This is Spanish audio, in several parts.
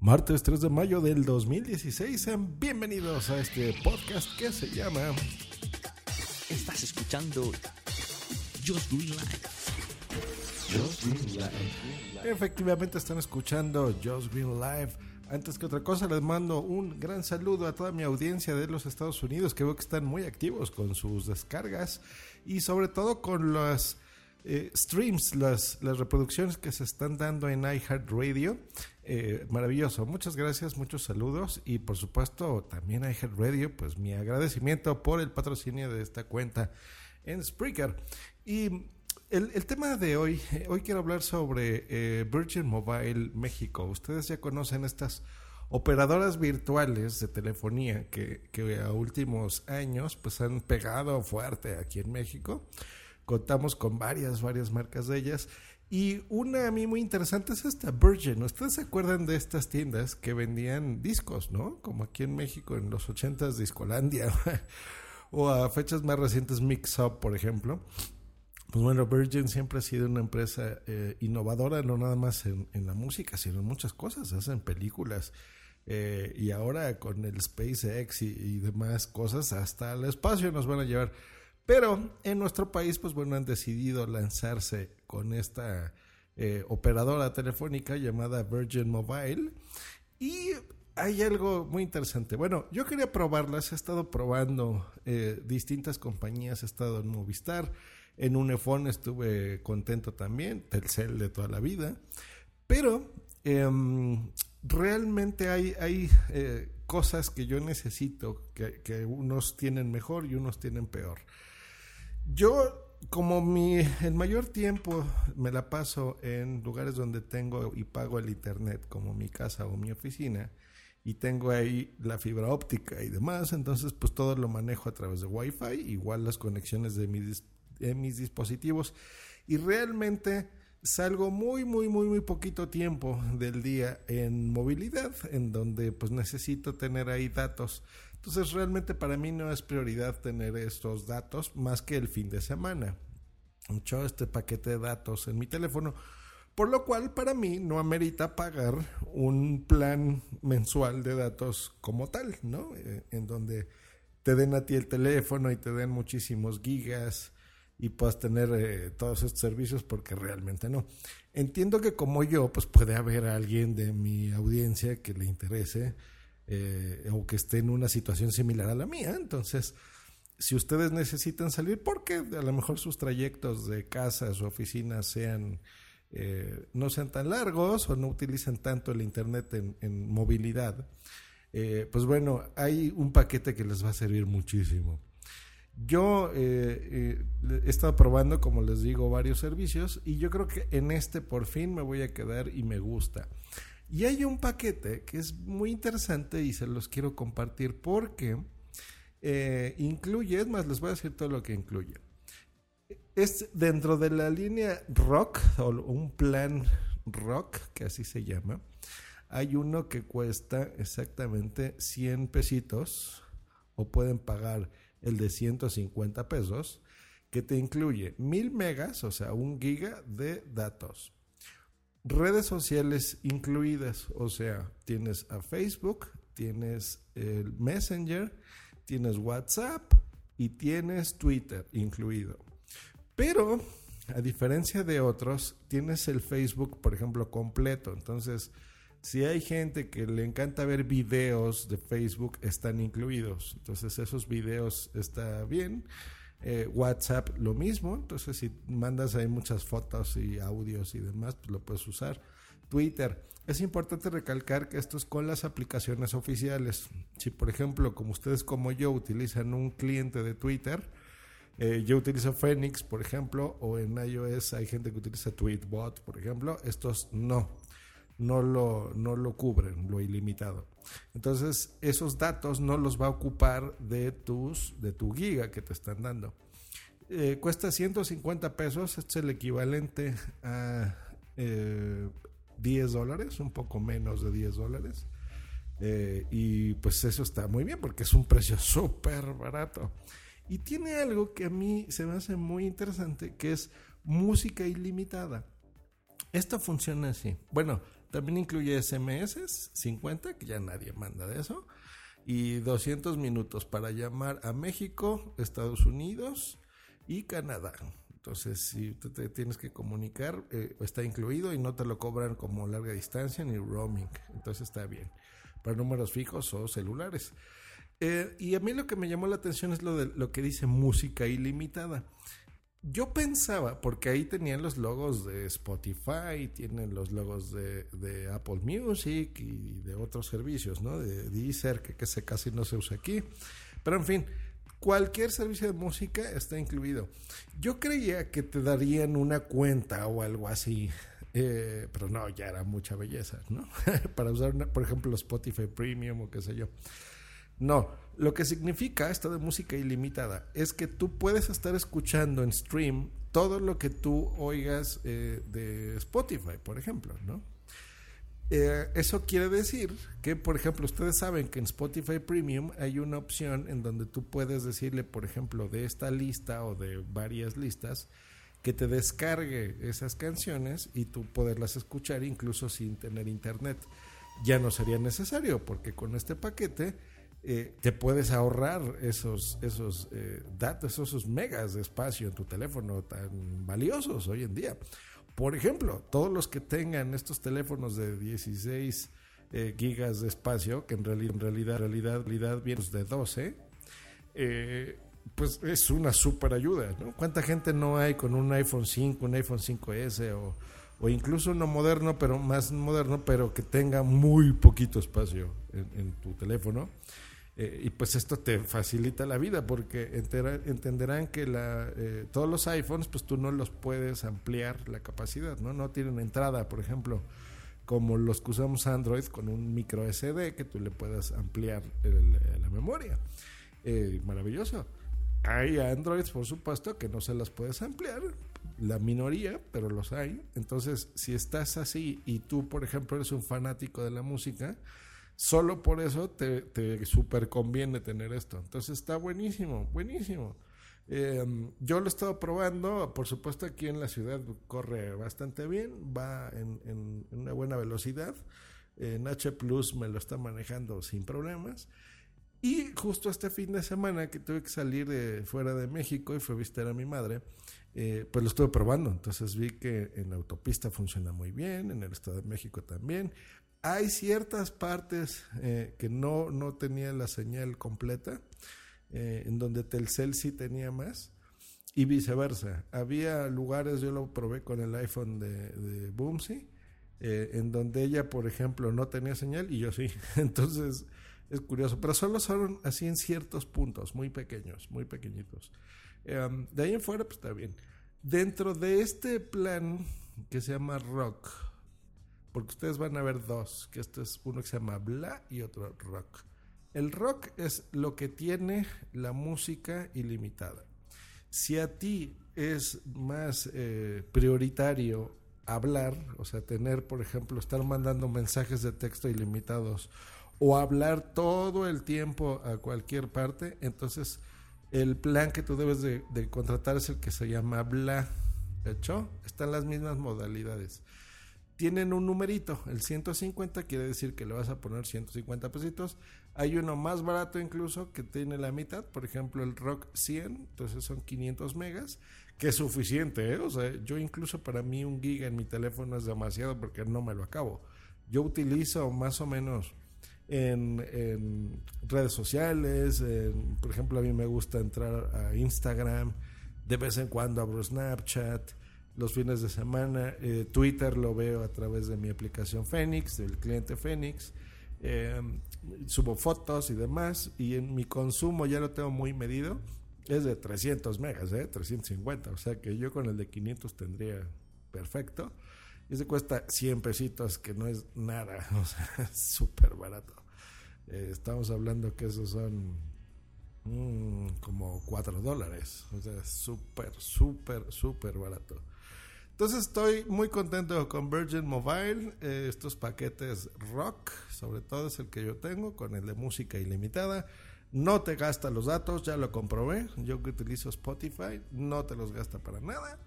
Martes 3 de mayo del 2016. Sean bienvenidos a este podcast que se llama Estás escuchando Just Green Life. Efectivamente están escuchando Just Green Live. Antes que otra cosa les mando un gran saludo a toda mi audiencia de los Estados Unidos que veo que están muy activos con sus descargas y sobre todo con los eh, streams, las, las reproducciones que se están dando en iHeartRadio. Eh, maravilloso, muchas gracias, muchos saludos y por supuesto también a iHeartRadio, pues mi agradecimiento por el patrocinio de esta cuenta en Spreaker. Y el, el tema de hoy, eh, hoy quiero hablar sobre eh, Virgin Mobile México. Ustedes ya conocen estas operadoras virtuales de telefonía que, que a últimos años pues han pegado fuerte aquí en México. Contamos con varias, varias marcas de ellas y una a mí muy interesante es esta Virgin. ¿Ustedes se acuerdan de estas tiendas que vendían discos, no? Como aquí en México en los 80s Discolandia o a fechas más recientes Mix Up, por ejemplo. Pues bueno, Virgin siempre ha sido una empresa eh, innovadora, no nada más en, la música, sino en muchas cosas. Hacen películas eh, y ahora con el SpaceX y, y demás cosas, hasta el espacio nos van a llevar. Pero en nuestro país, pues bueno, han decidido lanzarse con esta eh, operadora telefónica llamada Virgin Mobile. Y hay algo muy interesante. Bueno, yo quería probarlas, he estado probando eh, distintas compañías, he estado en Movistar, en Unifón estuve contento también, Telcel de toda la vida, pero eh, realmente hay, hay eh, cosas que yo necesito, que unos tienen mejor y unos tienen peor. Yo como mi el mayor tiempo me la paso en lugares donde tengo y pago el internet, como mi casa o mi oficina, y tengo ahí la fibra óptica y demás, entonces pues todo lo manejo a través de Wi-Fi, igual las conexiones de mis, de mis dispositivos, y realmente salgo muy, muy, muy, muy poquito tiempo del día en movilidad, en donde pues necesito tener ahí datos. Entonces realmente para mí no es prioridad tener estos datos más que el fin de semana. Mucho este paquete de datos en mi teléfono, por lo cual para mí no amerita pagar un plan mensual de datos como tal, ¿no? Eh, en donde te den a ti el teléfono y te den muchísimos gigas y puedas tener eh, todos estos servicios porque realmente no. Entiendo que como yo, pues puede haber alguien de mi audiencia que le interese eh, o que esté en una situación similar a la mía. Entonces, si ustedes necesitan salir, porque a lo mejor sus trayectos de casa su oficina sean eh, no sean tan largos o no utilicen tanto el internet en, en movilidad, eh, pues bueno, hay un paquete que les va a servir muchísimo. Yo eh, eh, he estado probando, como les digo, varios servicios y yo creo que en este por fin me voy a quedar y me gusta. Y hay un paquete que es muy interesante y se los quiero compartir porque eh, incluye, es más, les voy a decir todo lo que incluye. Es dentro de la línea rock o un plan rock, que así se llama. Hay uno que cuesta exactamente 100 pesitos o pueden pagar el de 150 pesos, que te incluye 1000 megas, o sea, un giga de datos. Redes sociales incluidas, o sea, tienes a Facebook, tienes el Messenger, tienes WhatsApp y tienes Twitter incluido. Pero, a diferencia de otros, tienes el Facebook, por ejemplo, completo. Entonces, si hay gente que le encanta ver videos de Facebook, están incluidos. Entonces, esos videos está bien. Eh, WhatsApp lo mismo, entonces si mandas ahí muchas fotos y audios y demás, pues lo puedes usar. Twitter, es importante recalcar que esto es con las aplicaciones oficiales. Si por ejemplo, como ustedes como yo utilizan un cliente de Twitter, eh, yo utilizo Phoenix, por ejemplo, o en iOS hay gente que utiliza Tweetbot, por ejemplo, estos no. No lo, no lo cubren, lo ilimitado. Entonces, esos datos no los va a ocupar de, tus, de tu giga que te están dando. Eh, cuesta 150 pesos, es el equivalente a eh, 10 dólares, un poco menos de 10 dólares. Eh, y pues eso está muy bien porque es un precio súper barato. Y tiene algo que a mí se me hace muy interesante, que es música ilimitada. Esto funciona así. Bueno, también incluye SMS 50, que ya nadie manda de eso, y 200 minutos para llamar a México, Estados Unidos y Canadá. Entonces, si tú te tienes que comunicar, eh, está incluido y no te lo cobran como larga distancia ni roaming. Entonces está bien. Para números fijos o celulares. Eh, y a mí lo que me llamó la atención es lo de lo que dice música ilimitada. Yo pensaba, porque ahí tenían los logos de Spotify, tienen los logos de, Apple Music y de otros servicios, ¿no? De Deezer, que, que se casi no se usa aquí. Pero en fin, cualquier servicio de música está incluido. Yo creía que te darían una cuenta o algo así, eh, pero no, ya era mucha belleza, ¿no? Para usar, por ejemplo, Spotify Premium o qué sé yo. No, lo que significa esto de música ilimitada es que tú puedes estar escuchando en stream todo lo que tú oigas eh, de Spotify, por ejemplo, ¿no? Eh, eso quiere decir que, por ejemplo, ustedes saben que en Spotify Premium hay una opción en donde tú puedes decirle, por ejemplo, de esta lista o de varias listas, que te descargue esas canciones y tú poderlas escuchar incluso sin tener internet. Ya no sería necesario porque con este paquete eh, te puedes ahorrar esos, esos eh, datos, esos megas de espacio en tu teléfono tan valiosos hoy en día. Por ejemplo, todos los que tengan estos teléfonos de 16 eh, gigas de espacio, que en realidad, en realidad, realidad, realidad vienen de 12, eh, pues es una super ayuda, ¿no? ¿Cuánta gente no hay con un iPhone 5, un iPhone 5S o, incluso uno moderno, pero más moderno, pero que tenga muy poquito espacio en tu teléfono? Eh, y pues esto te facilita la vida porque entenderán que la, eh, todos los iPhones pues tú no los puedes ampliar la capacidad, ¿no? No tienen entrada, por ejemplo, como los que usamos Android con un micro SD que tú le puedas ampliar el- la memoria. Eh, maravilloso. Hay Androids, por supuesto, que no se las puedes ampliar, la minoría, pero los hay. Entonces, si estás así y tú, por ejemplo, eres un fanático de la música, solo por eso te, te super conviene tener esto. Entonces está buenísimo, buenísimo. Eh, yo lo he estado probando, por supuesto aquí en la ciudad corre bastante bien, va en, en- una buena velocidad. En H Plus me lo está manejando sin problemas. Y justo este fin de semana que tuve que salir de fuera de México y fue a visitar a mi madre, eh, pues lo estuve probando. Entonces vi que en la autopista funciona muy bien, en el Estado de México también. Hay ciertas partes eh, que no, no tenía la señal completa, eh, en donde Telcel sí tenía más, y viceversa. Había lugares, yo lo probé con el iPhone de, de Boomsy, eh, en donde ella, por ejemplo, no tenía señal y yo sí. Entonces es curioso, pero solo son así en ciertos puntos, muy pequeños, muy pequeñitos. Eh, de ahí en fuera, pues está bien. Dentro de este plan que se llama Rock, porque ustedes van a ver dos, que este es uno que se llama Bla y otro Rock. El rock es lo que tiene la música ilimitada. Si a ti es más eh, prioritario hablar, o sea, tener, por ejemplo, estar mandando mensajes de texto ilimitados o hablar todo el tiempo a cualquier parte, entonces el plan que tú debes de, de contratar es el que se llama Bla. ¿Hecho? Están las mismas modalidades tienen un numerito, el 150 quiere decir que le vas a poner 150 pesitos. Hay uno más barato incluso que tiene la mitad, por ejemplo el Rock 100, entonces son 500 megas, que es suficiente, ¿eh? o sea, yo incluso para mí un giga en mi teléfono es demasiado porque no me lo acabo. Yo utilizo más o menos en, redes sociales, por ejemplo a mí me gusta entrar a Instagram, de vez en cuando abro Snapchat, los fines de semana. Eh, Twitter lo veo a través de mi aplicación Phoenix, del cliente Phoenix. Eh, subo fotos y demás. Y en mi consumo ya lo tengo muy medido. Es de 300 megas, ¿eh? 350. O sea que yo con el de 500 tendría perfecto. Y ese cuesta 100 pesitos, que no es nada, o sea, es súper barato. Eh, estamos hablando que esos son mm, como 4 dólares, o sea, súper, súper, súper barato. Entonces estoy muy contento con Virgin Mobile, eh, estos paquetes rock, sobre todo es el que yo tengo, con el de música ilimitada. No te gasta los datos, ya lo comprobé. Yo que utilizo Spotify, no te los gasta para nada.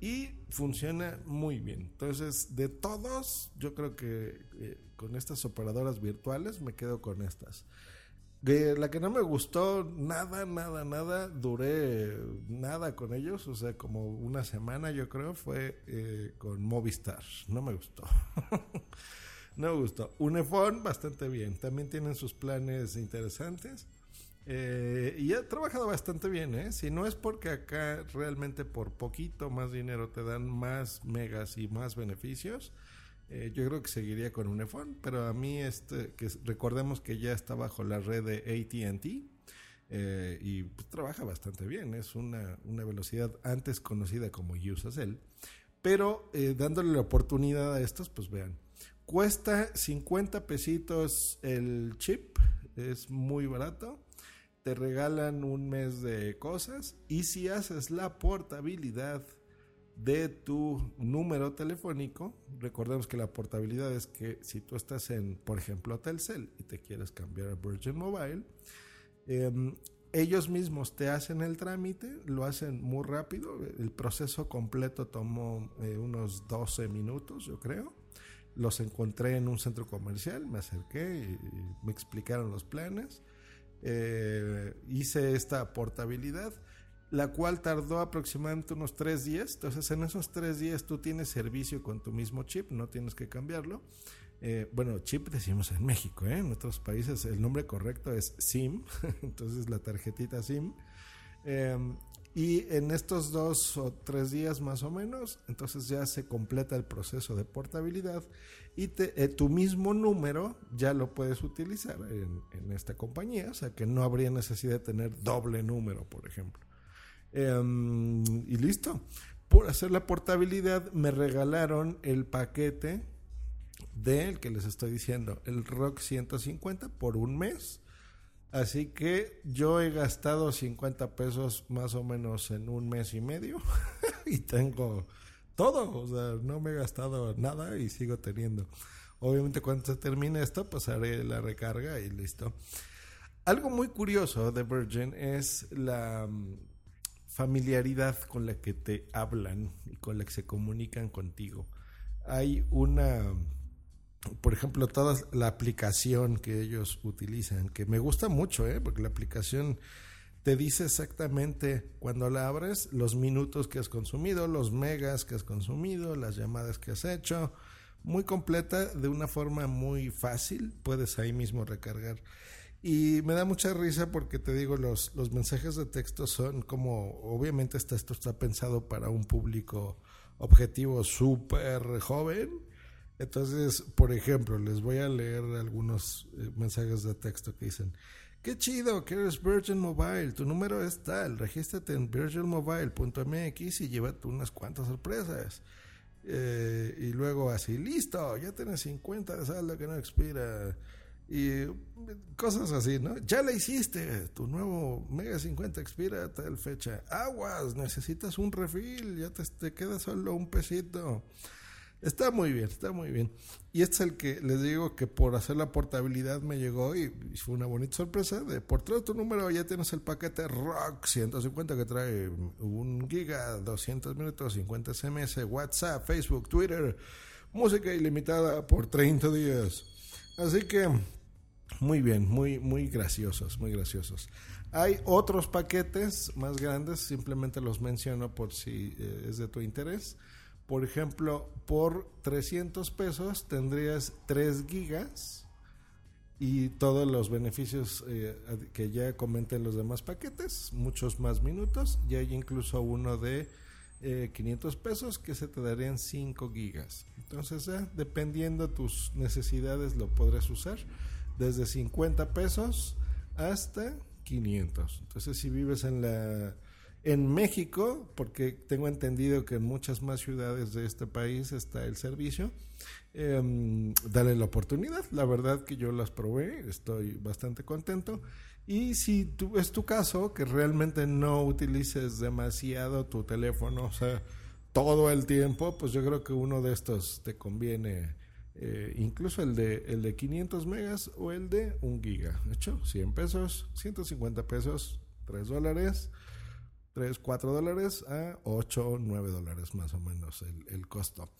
Y funciona muy bien. Entonces, de todos, yo creo que eh, con estas operadoras virtuales me quedo con estas. De la que no me gustó nada, nada, nada, duré nada con ellos, o sea, como una semana yo creo, fue eh, con Movistar. No me gustó. no me gustó. Unifón, bastante bien. También tienen sus planes interesantes. Eh, y ha trabajado bastante bien, ¿eh? Si no es porque acá realmente por poquito más dinero te dan más megas y más beneficios, eh, yo creo que seguiría con un iPhone, pero a mí este, que recordemos que ya está bajo la red de AT&T eh, y pues, trabaja bastante bien, es una, una, velocidad antes conocida como Usacell, pero eh, dándole la oportunidad a estos, pues vean, cuesta 50 pesitos el chip, es muy barato, te regalan un mes de cosas y si haces la portabilidad de tu número telefónico. Recordemos que la portabilidad es que si tú estás en, por ejemplo, Telcel y te quieres cambiar a Virgin Mobile, eh, ellos mismos te hacen el trámite, lo hacen muy rápido. El proceso completo tomó eh, unos 12 minutos, yo creo. Los encontré en un centro comercial, me acerqué y, me explicaron los planes. Eh, hice esta portabilidad la cual tardó aproximadamente unos tres días. Entonces, en esos tres días tú tienes servicio con tu mismo chip, no tienes que cambiarlo. Eh, bueno, chip decimos en México, ¿eh? en otros países el nombre correcto es SIM, entonces la tarjetita SIM. Em, y en estos dos o tres días más o menos, entonces ya se completa el proceso de portabilidad y eh, tu mismo número ya lo puedes utilizar en, en esta compañía, o sea que no habría necesidad de tener doble número, por ejemplo. Em, y listo. Por hacer la portabilidad me regalaron el paquete del que les estoy diciendo, el Rock 150 por un mes. Así que yo he gastado 50 pesos más o menos en un mes y medio y tengo todo, o sea, no me he gastado nada y sigo teniendo. Obviamente cuando se termine esto, pues haré la recarga y listo. Algo muy curioso de Virgin es la familiaridad con la que te hablan y con la que se comunican contigo. Hay una, por ejemplo, toda la aplicación que ellos utilizan, que me gusta mucho, ¿eh? porque la aplicación te dice exactamente cuando la abres los minutos que has consumido, los megas que has consumido, las llamadas que has hecho. Muy completa, de una forma muy fácil, puedes ahí mismo recargar. Y me da mucha risa porque te digo, los, los mensajes de texto son como, obviamente esto está pensado para un público objetivo súper joven. Entonces, por ejemplo, les voy a leer algunos eh, mensajes de texto que dicen, qué chido que eres Virgin Mobile, tu número es tal, regístrate en virginmobile.mx y llévate unas cuantas sorpresas. Eh, y luego así, listo, ya tienes 50 de saldo que no expira y cosas así, ¿no? Ya la hiciste, tu nuevo Mega 50 expira tal fecha. Aguas, necesitas un refil, ya te, te, queda solo un pesito. Está muy bien, está muy bien. Y este es el que les digo que por hacer la portabilidad me llegó y, fue una bonita sorpresa. De por traer tu número ya tienes el paquete Rock 150 que trae un giga, 200 minutos, 50 SMS, WhatsApp, Facebook, Twitter, música ilimitada por 30 días. Así que muy bien, muy, muy graciosos, muy graciosos. Hay otros paquetes más grandes, simplemente los menciono por si eh, es de tu interés. Por ejemplo, por 300 pesos tendrías 3 gigas y todos los beneficios eh, que ya comenté en los demás paquetes, muchos más minutos, y hay incluso uno de eh, 500 pesos que se te darían 5 gigas. Entonces, dependiendo tus necesidades, lo podrás usar desde 50 pesos hasta 500. Entonces, si vives en la En México, porque tengo entendido que en muchas más ciudades de este país está el servicio, em, dale la oportunidad. La verdad que yo las probé, estoy bastante contento. Y si tú, es tu caso, que realmente no utilices demasiado tu teléfono, o sea, todo el tiempo, pues yo creo que uno de estos te conviene, eh, incluso el de, el de 500 megas o el de 1 giga. De hecho, 100 pesos, 150 pesos, 3 dólares, 3, 4 dólares a 8, 9 dólares más o menos el, el costo.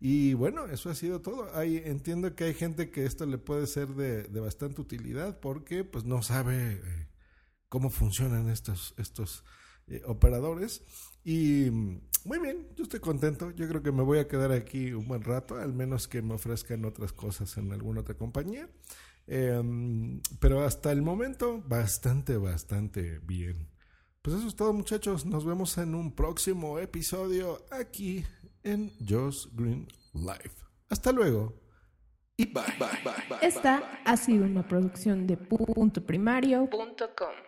Y bueno, eso ha sido todo. Hay, entiendo que hay gente que esto le puede ser de, de bastante utilidad porque pues no sabe eh, cómo funcionan estos, estos eh, operadores. Y mm, muy bien, yo estoy contento. Yo creo que me voy a quedar aquí un buen rato, al menos que me ofrezcan otras cosas en alguna otra compañía. Em, pero hasta el momento, bastante, bastante bien. Pues eso es todo muchachos. Nos vemos en un próximo episodio aquí en Josh Green Live. Hasta luego. Y bye, bye, bye, bye. Esta ha sido una producción de punto primario.com.